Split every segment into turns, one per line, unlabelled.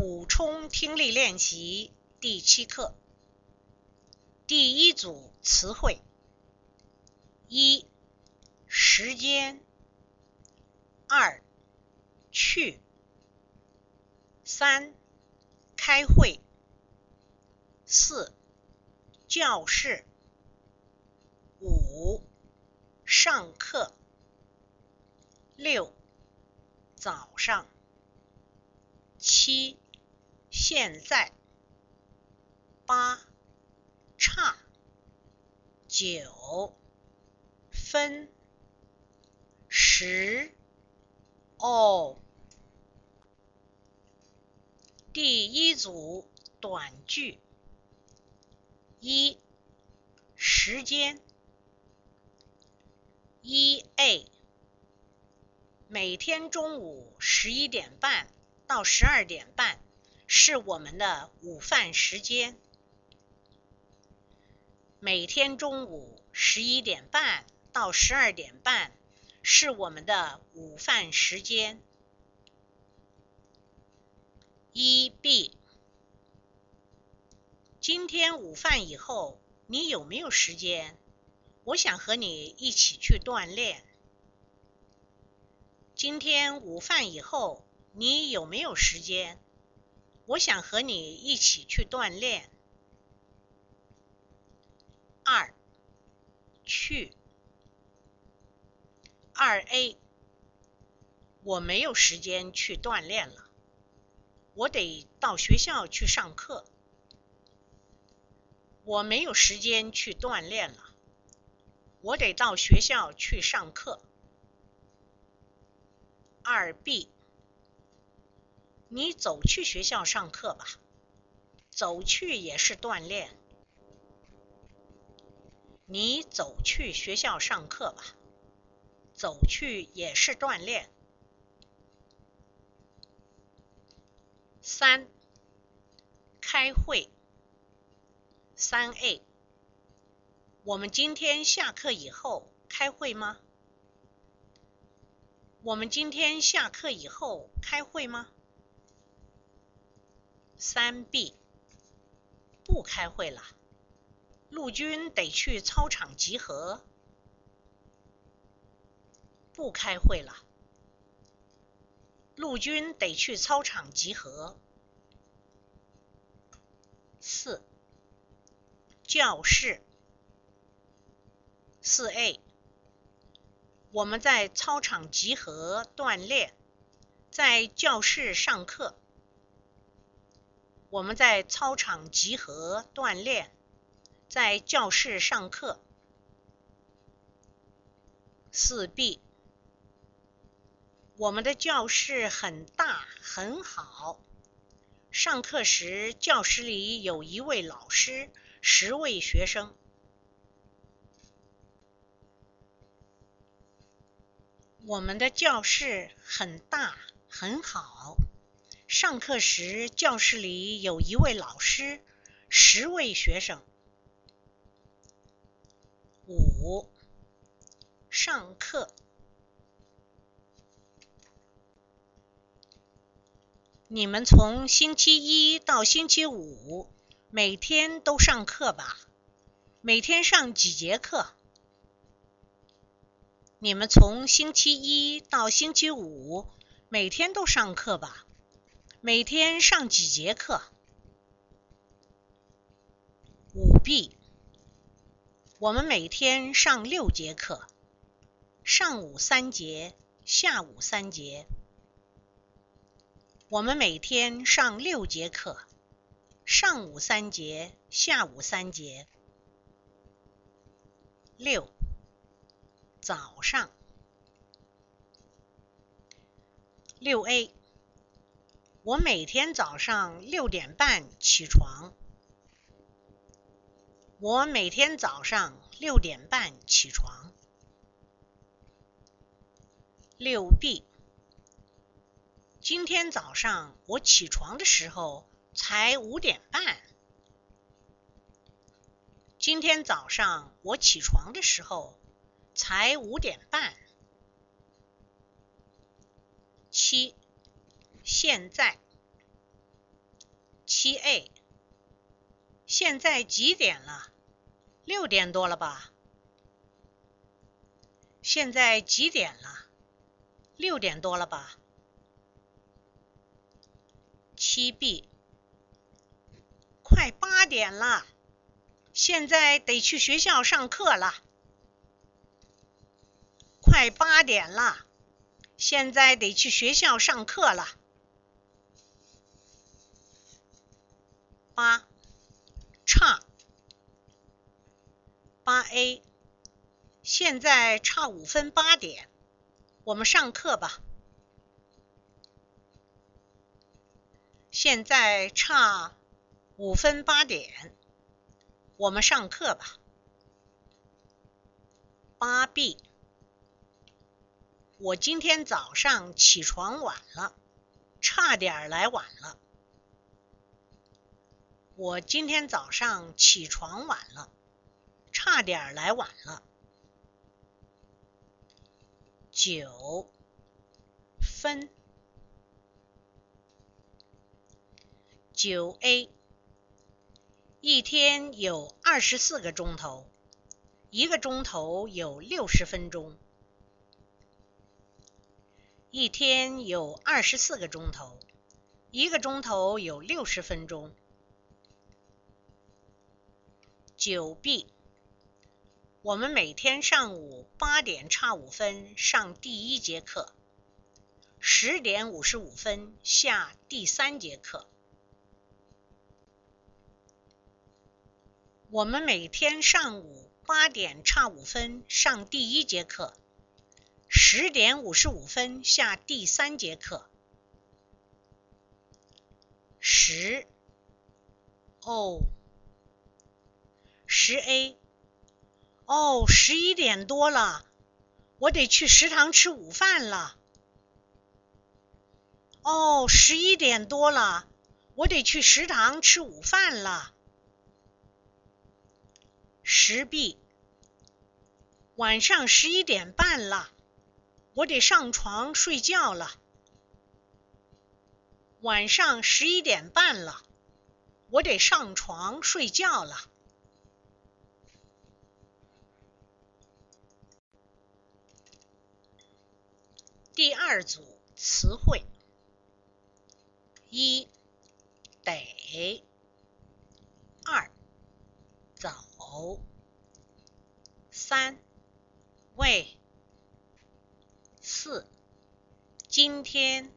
补充听力练习第七课，第一组词汇：一、时间；二、去；三、开会；四、教室；五、上课；六、早上；七、现在；八、差；九、分；十、哦。第一组短句：一、时间。一 A，每天中午十一点半到十二点半是我们的午饭时间。每天中午十一点半到十二点半是我们的午饭时间。一 B，今天午饭以后你有没有时间？我想和你一起去锻炼。今天午饭以后你有没有时间？我想和你一起去锻炼。二，去。二 A，我没有时间去锻炼了，我得到学校去上课。我没有时间去锻炼了，我得到学校去上课。二 B，你走去学校上课吧，走去也是锻炼。你走去学校上课吧，走去也是锻炼。三，开会。三 A，我们今天下课以后开会吗？我们今天下课以后开会吗？三 B，不开会了，陆军得去操场集合。不开会了，陆军得去操场集合。四。教室，四 A，我们在操场集合锻炼，在教室上课。我们在操场集合锻炼，在教室上课。四 B，我们的教室很大很好，上课时教室里有一位老师。十位学生，我们的教室很大很好。上课时教室里有一位老师，十位学生。五，上课。你们从星期一到星期五。每天都上课吧？每天上几节课？你们从星期一到星期五每天都上课吧？每天上几节课？五 B，我们每天上六节课，上午三节，下午三节。我们每天上六节课。上午三节，下午三节。六，早上。六 A，我每天早上六点半起床。我每天早上六点半起床。六 B，今天早上我起床的时候。才五点半。今天早上我起床的时候才五点半。七，现在。七 A，现在几点了？六点多了吧？现在几点了？六点多了吧？七 B，快八点了，现在得去学校上课了。快八点了，现在得去学校上课了。八，差，八 A，现在差五分八点，我们上课吧。现在差五分八点，我们上课吧。八 B。我今天早上起床晚了，差点来晚了。我今天早上起床晚了，差点来晚了。九分九 A，一天有二十四个钟头，一个钟头有六十分钟。一天有二十四个钟头，一个钟头有六十分钟。九 B，我们每天上午八点差五分上第一节课，十点五十五分下第三节课。我们每天上午八点差五分上第一节课。十点五十五分下第三节课。十哦，十 A 哦，十一点多了，我得去食堂吃午饭了。哦，十一点多了，我得去食堂吃午饭了。十 B 晚上十一点半了。我得上床睡觉了。晚上十一点半了，我得上床睡觉了。第二组词汇：一得，二走，三为。四，今天，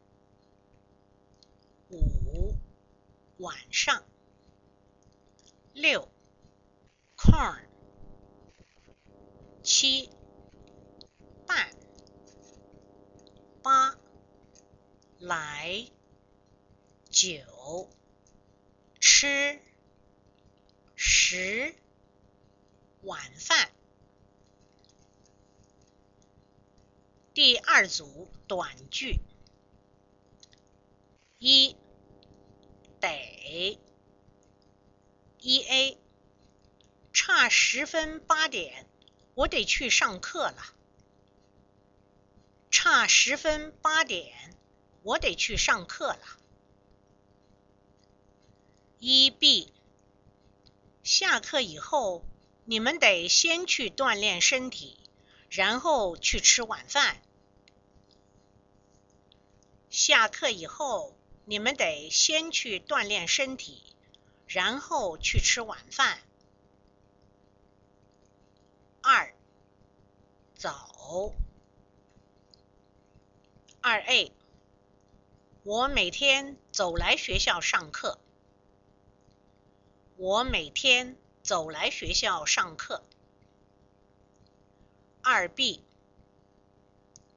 五，晚上，六，corn，七，半，八，来，九，吃，十，晚饭。第二组短句：一得一 A 差十分八点，我得去上课了。差十分八点，我得去上课了。一 B 下课以后，你们得先去锻炼身体。然后去吃晚饭。下课以后，你们得先去锻炼身体，然后去吃晚饭。二，走。二 A，我每天走来学校上课。我每天走来学校上课。二 B，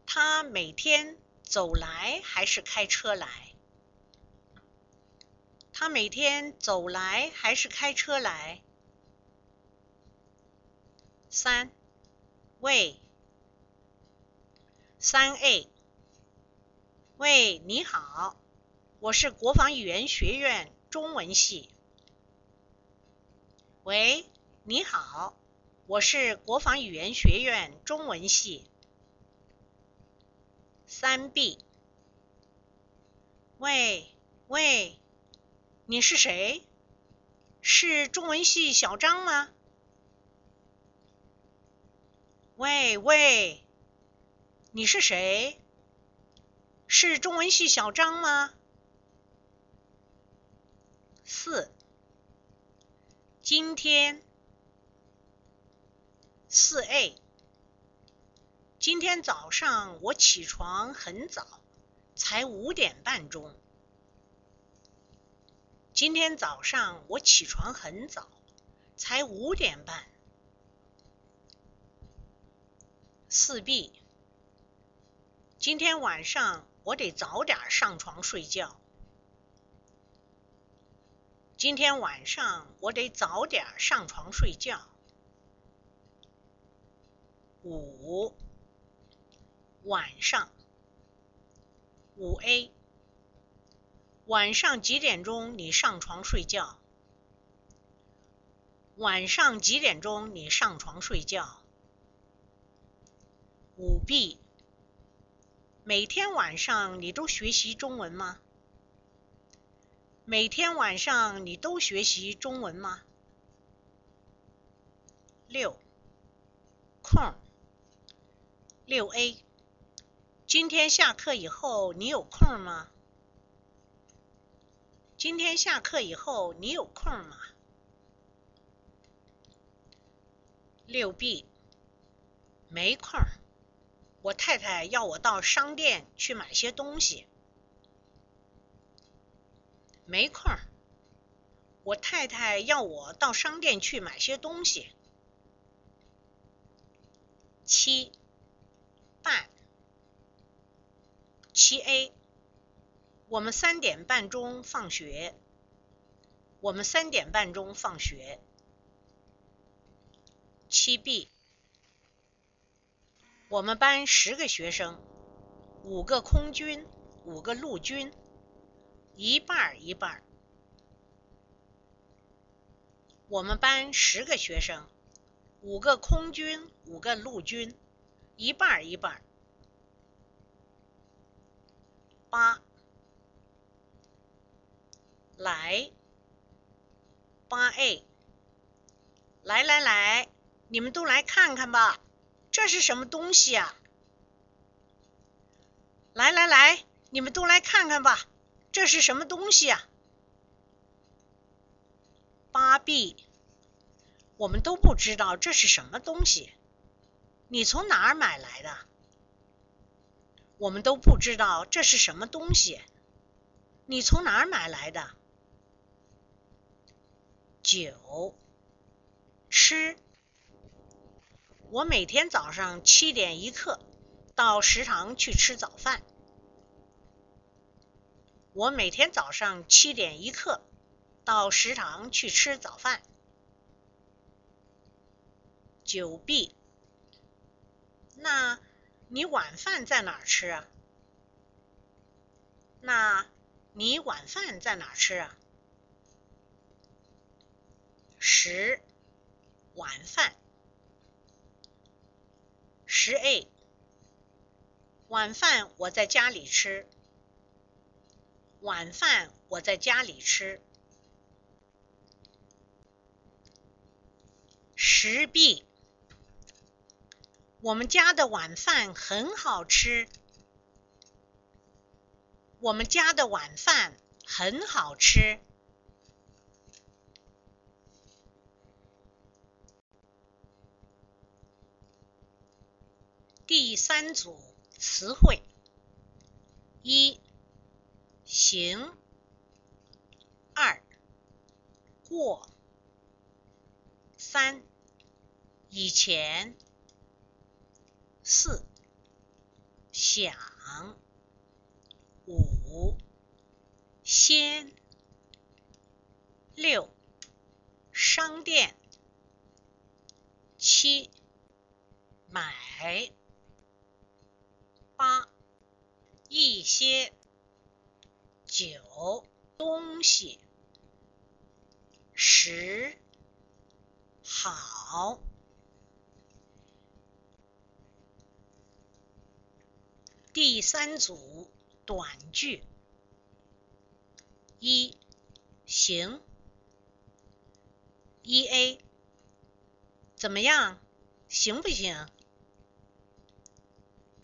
他每天走来还是开车来？他每天走来还是开车来？三，喂，三 A，喂，你好，我是国防语言学院中文系。喂，你好。我是国防语言学院中文系。三 B，喂喂，你是谁？是中文系小张吗？喂喂，你是谁？是中文系小张吗？四，今天，四 A，今天早上我起床很早，才五点半钟。今天早上我起床很早，才五点半。四 B，今天晚上我得早点上床睡觉。今天晚上我得早点上床睡觉。五，晚上，五 A。晚上几点钟你上床睡觉？晚上几点钟你上床睡觉？五 B，每天晚上你都学习中文吗？每天晚上你都学习中文吗？六，空，六 A，今天下课以后你有空吗？今天下课以后你有空吗？六 B，没空。我太太要我到商店去买些东西。没空。我太太要我到商店去买些东西。七，半。七 A。我们三点半钟放学。我们三点半钟放学。七 B，我们班十个学生，五个空军，五个陆军，一半一半。我们班十个学生，五个空军，五个陆军，一半一半。八。来，八 A，来来来，你们都来看看吧，这是什么东西啊？来来来，你们都来看看吧，这是什么东西啊？八 B，我们都不知道这是什么东西，你从哪儿买来的？我们都不知道这是什么东西，你从哪儿买来的？九，吃。我每天早上七点一刻到食堂去吃早饭。我每天早上七点一刻到食堂去吃早饭。九 B，那你晚饭在哪吃啊？那你晚饭在哪吃啊？十晚饭，十 A 晚饭我在家里吃，晚饭我在家里吃。十 B 我们家的晚饭很好吃，我们家的晚饭很好吃。第三组词汇：一、行；二、过；三、以前；四、想；五、先；六、商店；七、买。八一些九东西十好第三组短句一行。一 A，怎么样？行不行？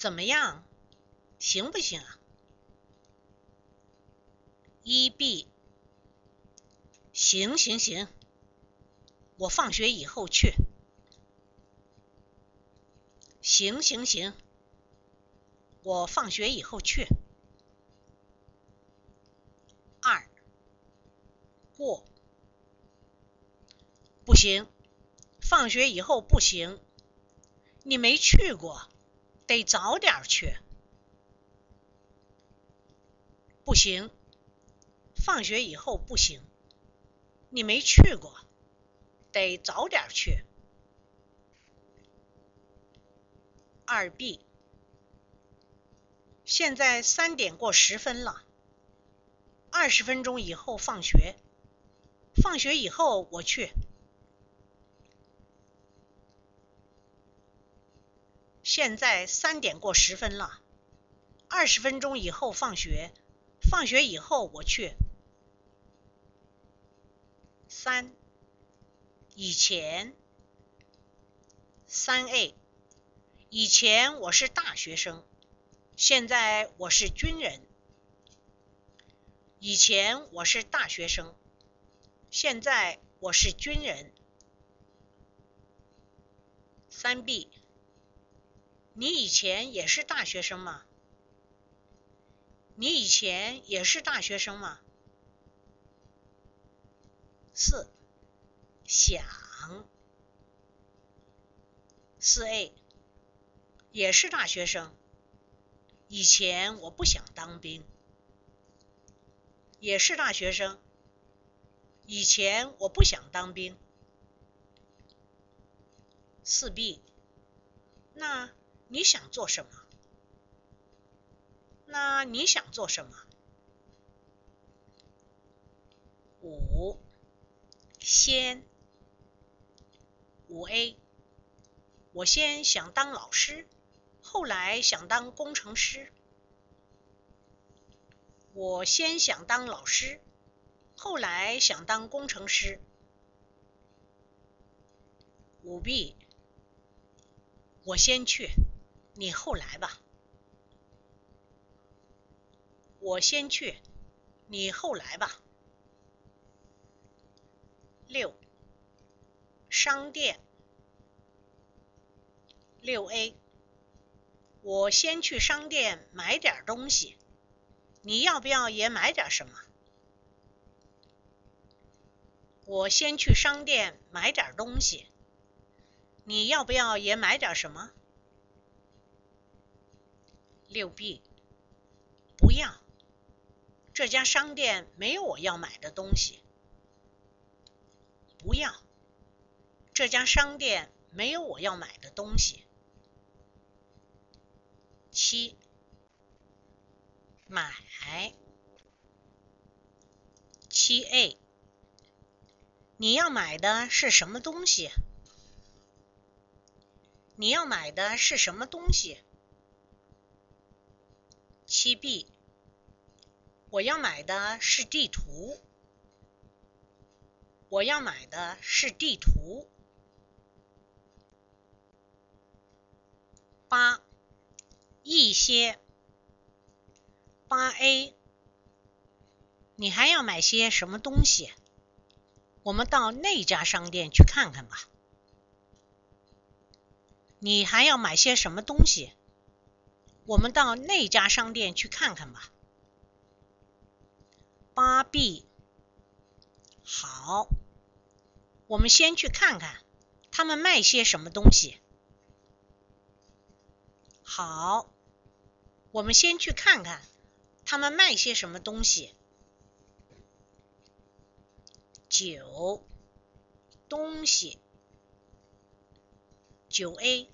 怎么样？行不行啊？一 B，行行行，我放学以后去。行行行，我放学以后去。二过不行，放学以后不行，你没去过，得早点去。不行，放学以后不行，你没去过，得早点去。二 B，现在三点过十分了，二十分钟以后放学，放学以后我去。现在三点过十分了，二十分钟以后放学。放学以后我去。三，以前。三 A，以前我是大学生，现在我是军人。以前我是大学生，现在我是军人。三 B，你以前也是大学生吗？你以前也是大学生吗？四想四 A 也是大学生。以前我不想当兵，也是大学生。以前我不想当兵。四 B 那你想做什么？那你想做什么？五，先，五 A，我先想当老师，后来想当工程师。我先想当老师，后来想当工程师。五 B，我先去，你后来吧。我先去，你后来吧。六，商店。六 A，我先去商店买点东西，你要不要也买点什么？我先去商店买点东西，你要不要也买点什么？六 B，不要。这家商店没有我要买的东西。不要，这家商店没有我要买的东西。七，买。七 A，你要买的是什么东西？你要买的是什么东西？七 B。我要买的是地图。我要买的是地图。八，一些。八 A，你还要买些什么东西？我们到那家商店去看看吧。你还要买些什么东西？我们到那家商店去看看吧。八 B，好，我们先去看看他们卖些什么东西。好，我们先去看看他们卖些什么东西。九，东西。九 A，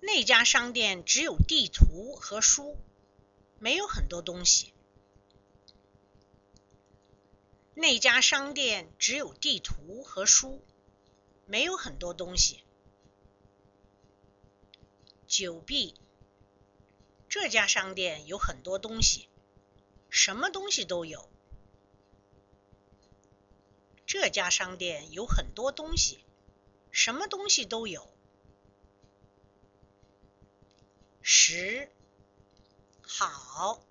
那家商店只有地图和书，没有很多东西。那家商店只有地图和书，没有很多东西。九 B，这家商店有很多东西，什么东西都有。这家商店有很多东西，什么东西都有。十，好。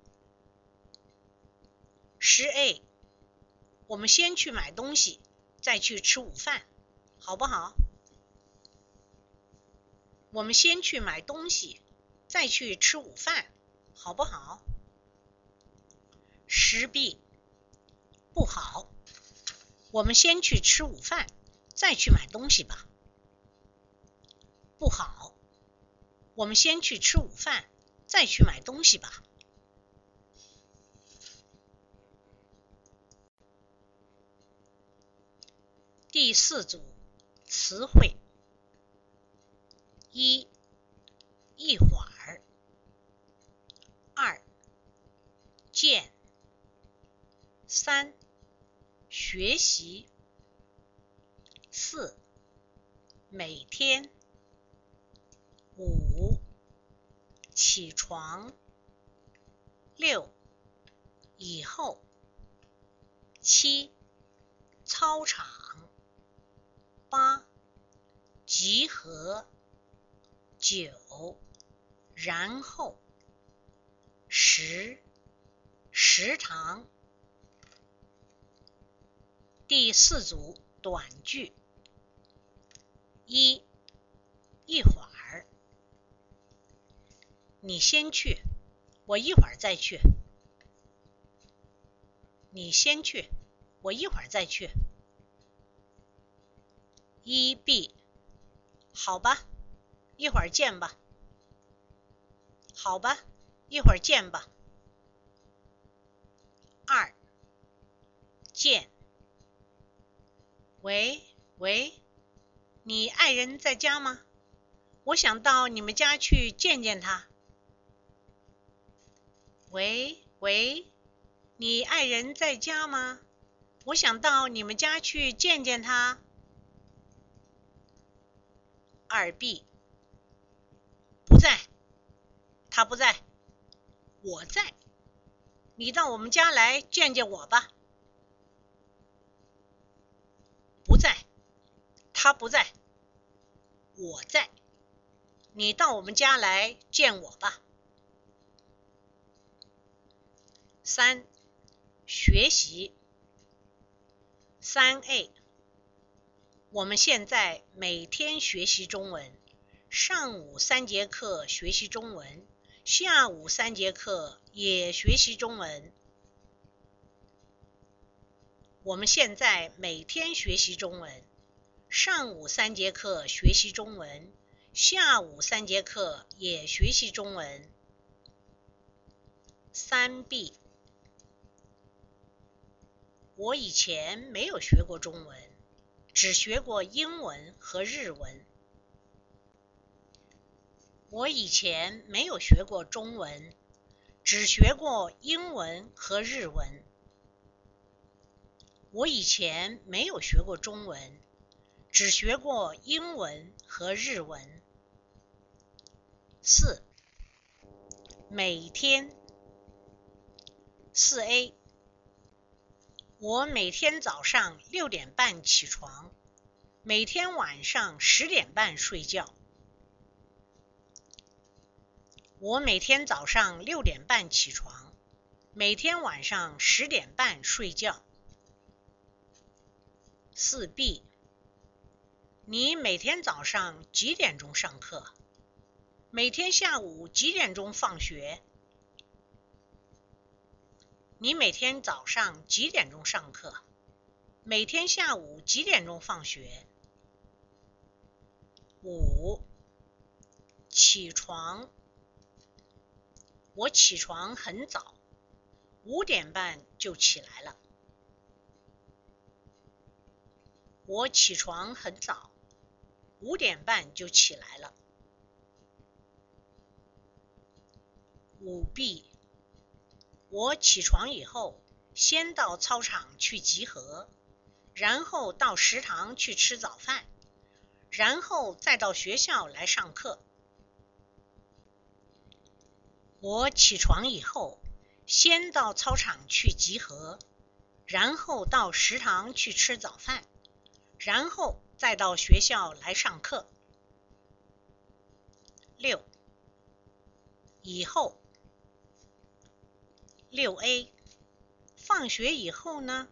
十 A，我们先去买东西，再去吃午饭，好不好？我们先去买东西，再去吃午饭，好不好？十 B，不好。我们先去吃午饭，再去买东西吧。不好。我们先去吃午饭，再去买东西吧。第四组词汇：一、一会儿；二、见；三、学习；四、每天；五、起床；六、以后；七、操场。八，集合。九，然后。十，食堂。第四组短句：一，一会儿。你先去，我一会儿再去。你先去，我一会儿再去。一 B，好吧，一会儿见吧。好吧，一会儿见吧。二，见。喂喂，你爱人在家吗？我想到你们家去见见他。喂喂，你爱人在家吗？我想到你们家去见见他。二 B 不在，他不在，我在，你到我们家来见见我吧。不在，他不在，我在，你到我们家来见我吧。三学习，三 A。我们现在每天学习中文，上午三节课学习中文，下午三节课也学习中文。我们现在每天学习中文，上午三节课学习中文，下午三节课也学习中文。三 B，我以前没有学过中文。只学过英文和日文。我以前没有学过中文，只学过英文和日文。我以前没有学过中文，只学过英文和日文。四，每天。四 A。我每天早上六点半起床，每天晚上十点半睡觉。我每天早上六点半起床，每天晚上十点半睡觉。四 B，你每天早上几点钟上课？每天下午几点钟放学？你每天早上几点钟上课？每天下午几点钟放学？五，起床。我起床很早，五点半就起来了。我起床很早，五点半就起来了。五 B。我起床以后，先到操场去集合，然后到食堂去吃早饭，然后再到学校来上课。我起床以后，先到操场去集合，然后到食堂去吃早饭，然后再到学校来上课。六，以后。六 A，放学以后呢？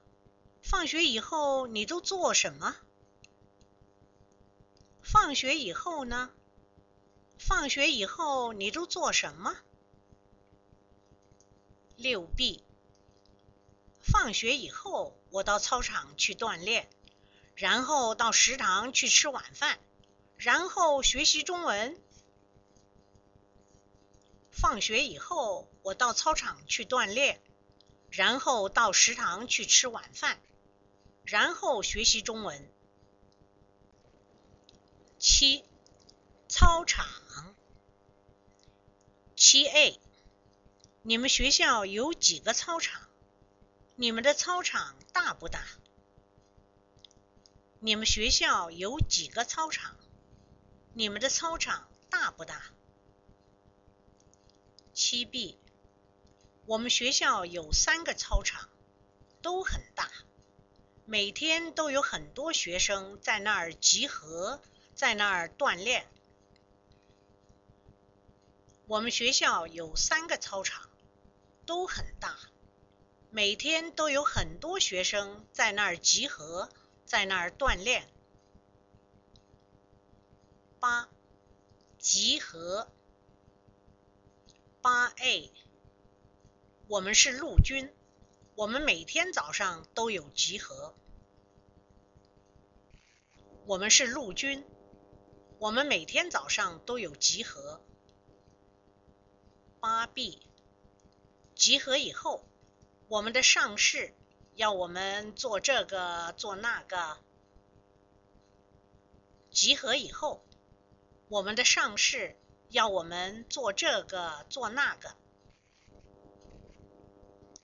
放学以后你都做什么？放学以后呢？放学以后你都做什么？六 B，放学以后我到操场去锻炼，然后到食堂去吃晚饭，然后学习中文。放学以后，我到操场去锻炼，然后到食堂去吃晚饭，然后学习中文。七，操场。七 A，你们学校有几个操场？你们的操场大不大？你们学校有几个操场？你们的操场大不大？七 B，我们学校有三个操场，都很大，每天都有很多学生在那儿集合，在那儿锻炼。我们学校有三个操场，都很大，每天都有很多学生在那儿集合，在那儿锻炼。八，集合。八 A，我们是陆军，我们每天早上都有集合。我们是陆军，我们每天早上都有集合。八 B，集合以后，我们的上士要我们做这个做那个。集合以后，我们的上士。要我们做这个做那个，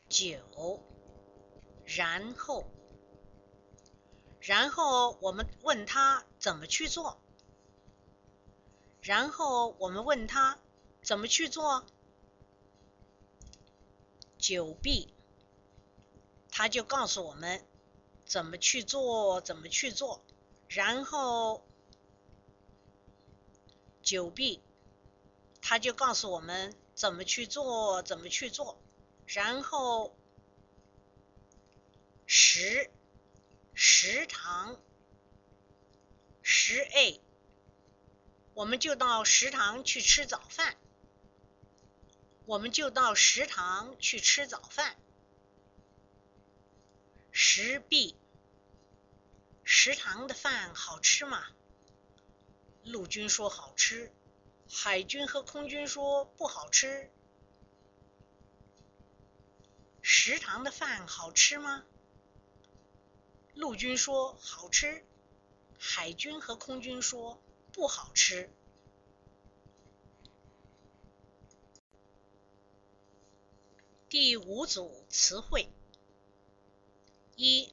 九，然后，然后我们问他怎么去做，然后我们问他怎么去做，九 B，他就告诉我们怎么去做，怎么去做，然后。九 B。他就告诉我们怎么去做，怎么去做，然后食食堂十 A，我们就到食堂去吃早饭，我们就到食堂去吃早饭。十 B，食堂的饭好吃吗？陆军说好吃。海军和空军说不好吃。食堂的饭好吃吗？陆军说好吃，海军和空军说不好吃。第五组词汇：一、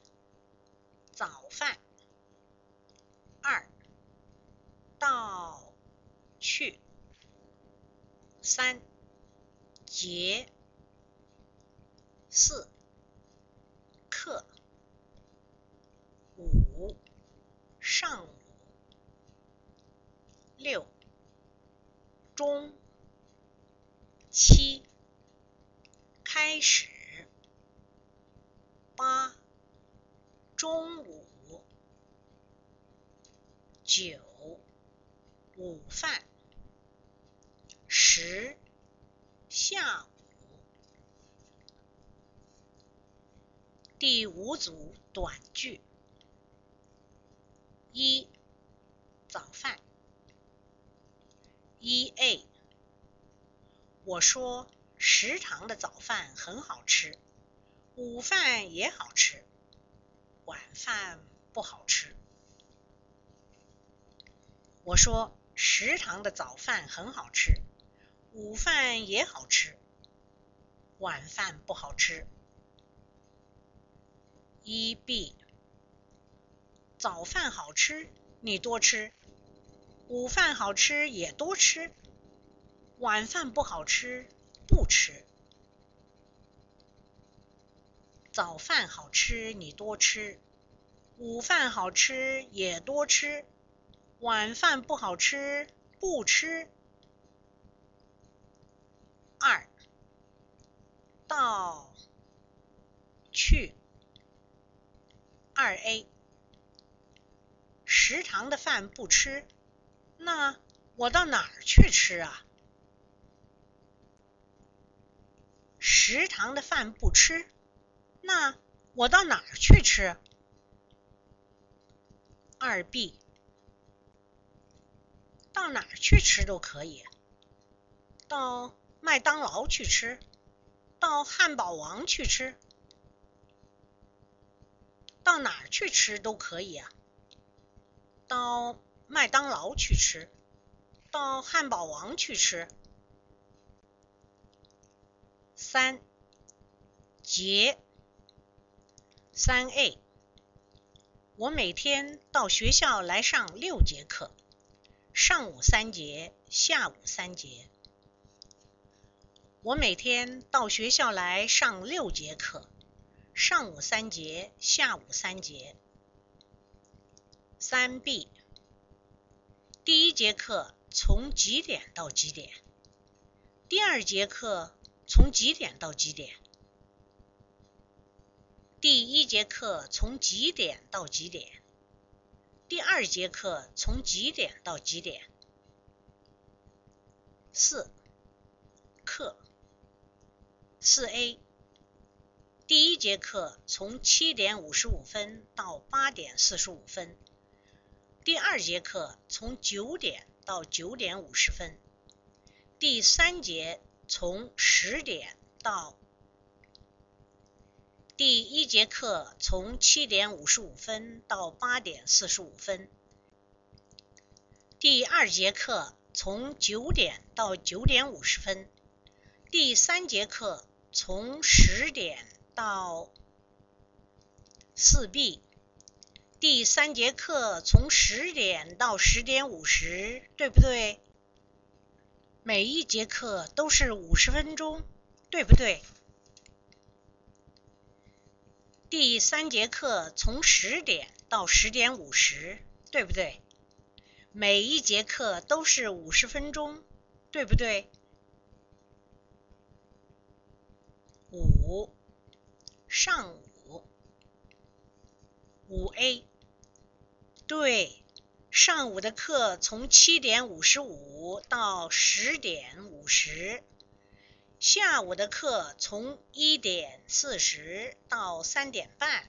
早饭；二、到、去。三节，四课，五上午，六中，七开始，八中午，九午饭。十下午，第五组短句：一早饭。一 A，我说食堂的早饭很好吃，午饭也好吃，晚饭不好吃。我说食堂的早饭很好吃。午饭也好吃，晚饭不好吃。一 B，早饭好吃，你多吃；午饭好吃也多吃，晚饭不好吃不吃。早饭好吃你多吃，午饭好吃也多吃，晚饭不好吃不吃。二到去二 A 食堂的饭不吃，那我到哪儿去吃啊？食堂的饭不吃，那我到哪儿去吃？二 B 到哪儿去吃都可以，到麦当劳去吃，到汉堡王去吃，到哪儿去吃都可以啊。到麦当劳去吃，到汉堡王去吃。三节三 A，我每天到学校来上六节课，上午三节，下午三节。我每天到学校来上六节课，上午三节，下午三节。三 B，第一节课从几点到几点？第二节课从几点到几点？第一节课从几点到几点？第二节课从几点到几点？四课。四 A，第一节课从七点五十五分到八点四十五分，第二节课从九点到九点五十分，第三节从十点到，第一节课从七点五十五分到八点四十五分，第二节课从九点到九点五十分，第三节课。从十点到四 B，第三节课从十点到十点五十，对不对？每一节课都是五十分钟，对不对？第三节课从十点到十点五十，对不对？每一节课都是五十分钟，对不对？五上午五 A 对，上午的课从七点五十五到十点五十，下午的课从一点四十到三点半。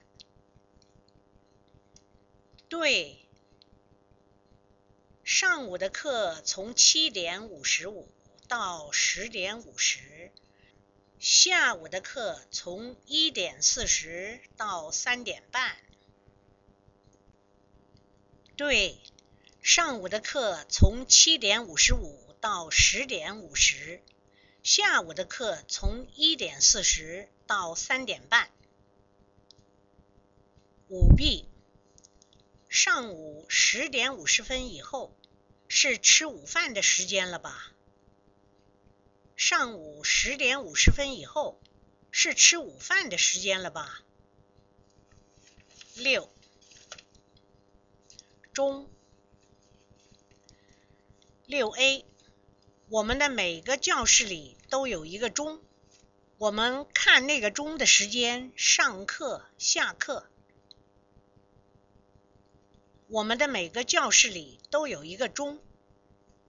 对，上午的课从七点五十五到十点五十。下午的课从一点四十到三点半。对，上午的课从七点五十五到十点五十，下午的课从一点四十到三点半。五 B，上午十点五十分以后是吃午饭的时间了吧？上午十点五十分以后是吃午饭的时间了吧？六钟六 A，我们的每个教室里都有一个钟，我们看那个钟的时间上课下课。我们的每个教室里都有一个钟。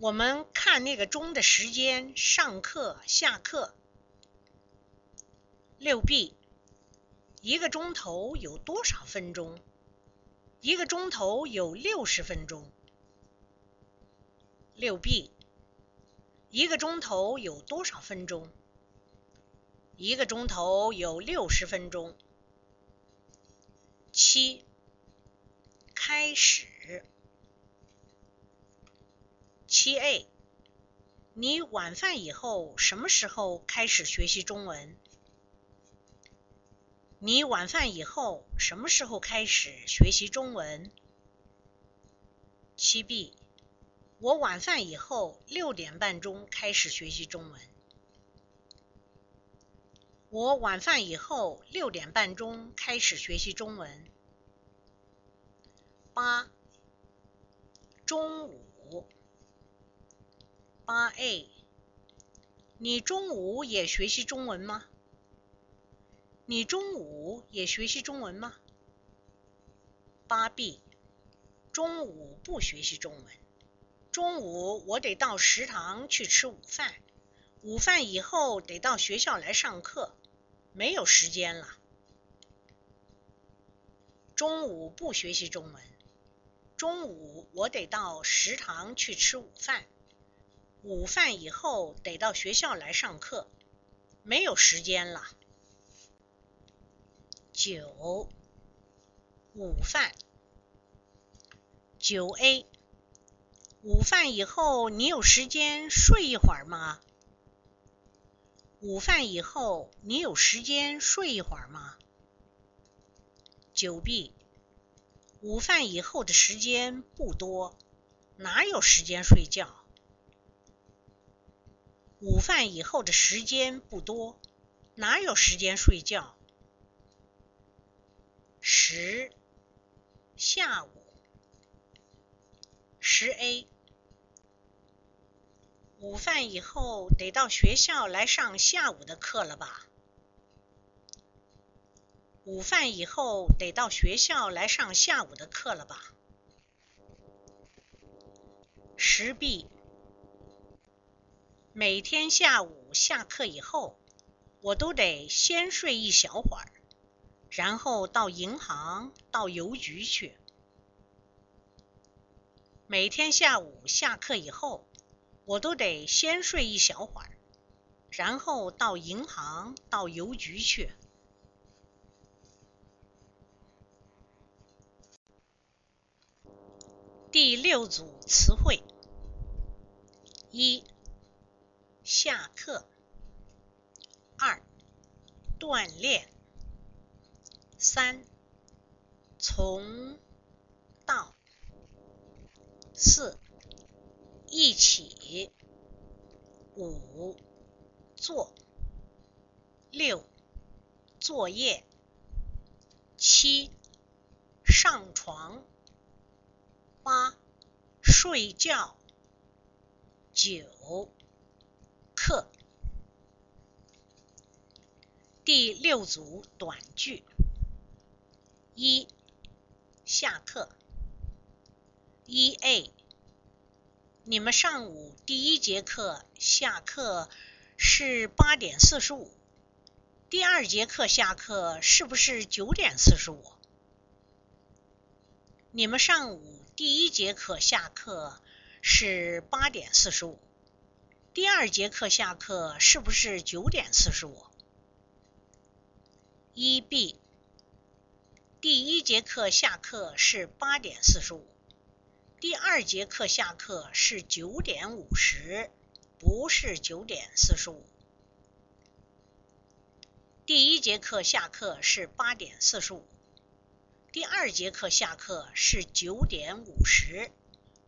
我们看那个钟的时间，上课下课。六 B，一个钟头有多少分钟？一个钟头有六十分钟。六 B，一个钟头有多少分钟？一个钟头有六十分钟。七，开始。七 A，你晚饭以后什么时候开始学习中文？你晚饭以后什么时候开始学习中文？七 B，我晚饭以后六点半钟开始学习中文。我晚饭以后六点半钟开始学习中文。八，中午。八 A，你中午也学习中文吗？你中午也学习中文吗？八 B，中午不学习中文。中午我得到食堂去吃午饭，午饭以后得到学校来上课。没有时间了。中午不学习中文。中午我得到食堂去吃午饭。午饭以后得到学校来上课。没有时间了。九。午饭。九 A。午饭以后你有时间睡一会儿吗？午饭以后，你有时间睡一会儿吗？九 B，午饭以后的时间不多，哪有时间睡觉？午饭以后的时间不多，哪有时间睡觉？十，下午。十 A。午饭以后得到学校来上下午的课了吧？午饭以后得到学校来上下午的课了吧？十 B，每天下午下课以后，我都得先睡一小会儿，然后到银行、到邮局去。每天下午下课以后。我都得先睡一小会儿，然后到银行、到邮局去。第六组词汇：一、下课；二、锻炼；三、从到；四。一起，五做，六作业，七上床，八睡觉，九课。第六组短句：一下课，一 A。你们上午第一节课下课是八点四十五，第二节课下课是不是九点四十五？你们上午第一节课下课是八点四十五，第二节课下课是不是九点四十五？一 B，第一节课下课是八点四十五。第二节课下课是九点五十，不是九点四十五。第一节课下课是八点四十五，第二节课下课是九点五十，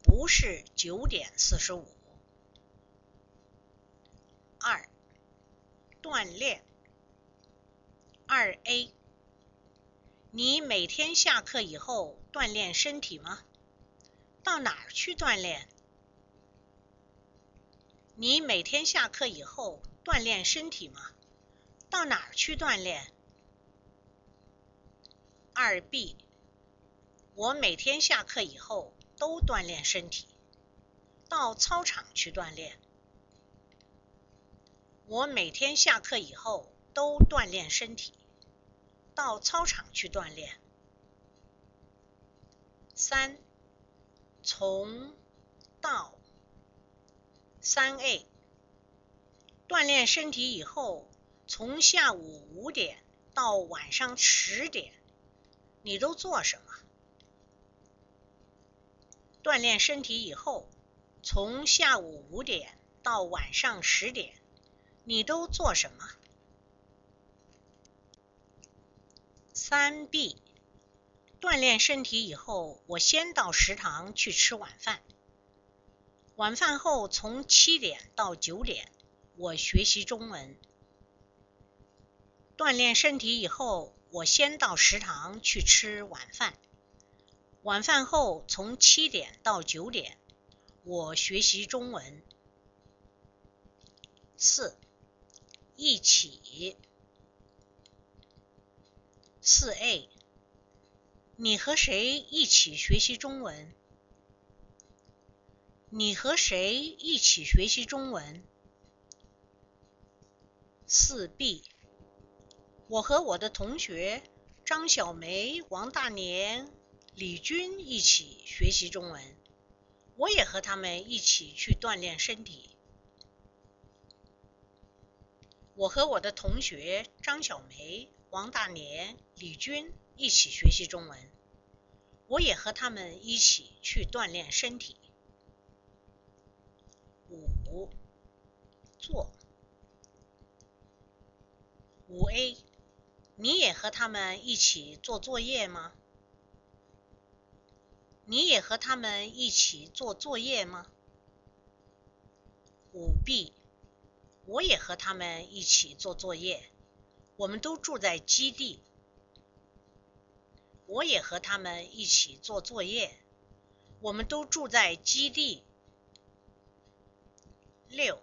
不是九点四十五。二，锻炼。二 A，你每天下课以后锻炼身体吗？到哪儿去锻炼？你每天下课以后锻炼身体吗？到哪儿去锻炼？二 B，我每天下课以后都锻炼身体，到操场去锻炼。我每天下课以后都锻炼身体，到操场去锻炼。三。从到三 A 锻炼身体以后，从下午五点到晚上十点，你都做什么？锻炼身体以后，从下午五点到晚上十点，你都做什么？三 B。锻炼身体以后，我先到食堂去吃晚饭。晚饭后从七点到九点，我学习中文。锻炼身体以后，我先到食堂去吃晚饭。晚饭后从七点到九点，我学习中文。四，一起。四 A，你和谁一起学习中文？你和谁一起学习中文？四 B，我和我的同学张小梅、王大年、李军一起学习中文，我也和他们一起去锻炼身体。我和我的同学张小梅、王大年、李军一起学习中文，我也和他们一起去锻炼身体。五，做。五 A，你也和他们一起做作业吗？你也和他们一起做作业吗？五 B，我也和他们一起做作业，我们都住在基地。我也和他们一起做作业，我们都住在基地。六，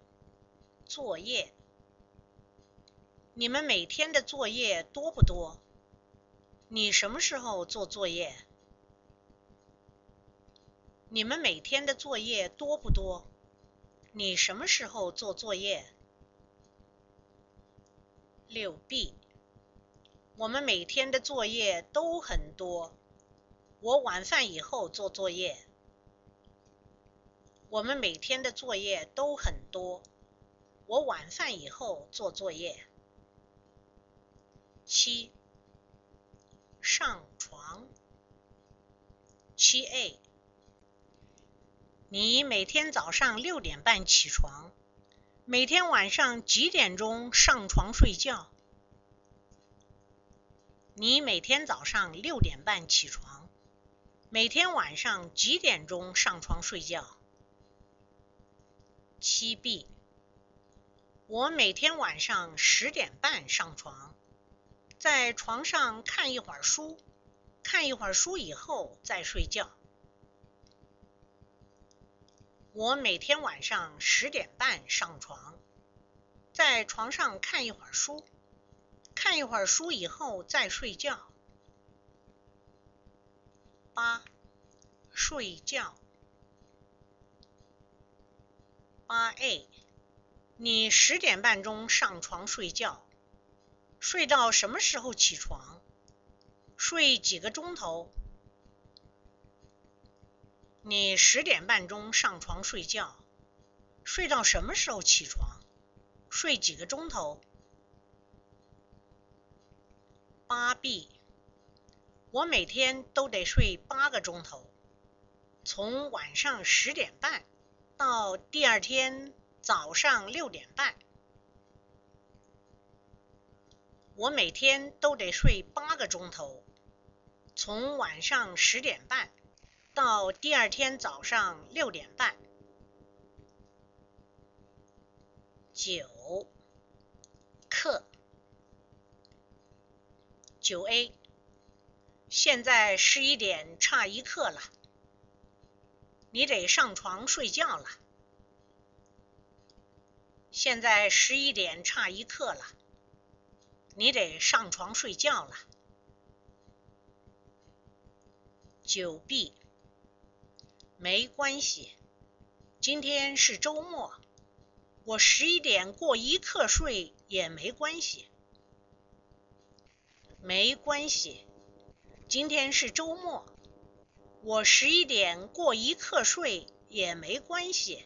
作业。你们每天的作业多不多？你什么时候做作业？你们每天的作业多不多？你什么时候做作业？六 B，我们每天的作业都很多。我晚饭以后做作业。我们每天的作业都很多。我晚饭以后做作业。七，上床。七 A，你每天早上六点半起床，每天晚上几点钟上床睡觉？你每天早上六点半起床，每天晚上几点钟上床睡觉？七 B，我每天晚上十点半上床。在床上看一会儿书，看一会儿书以后再睡觉。我每天晚上十点半上床，在床上看一会儿书，看一会儿书以后再睡觉。八，睡觉。八 A，你十点半钟上床睡觉。睡到什么时候起床？睡几个钟头？你十点半钟上床睡觉，睡到什么时候起床？睡几个钟头？八 B，我每天都得睡八个钟头，从晚上十点半到第二天早上六点半。我每天都得睡八个钟头，从晚上十点半到第二天早上六点半。九课九 A，现在十一点差一刻了，你得上床睡觉了。现在十一点差一刻了。你得上床睡觉了。九 B，没关系，今天是周末，我十一点过一刻睡也没关系。没关系，今天是周末，我十一点过一刻睡也没关系。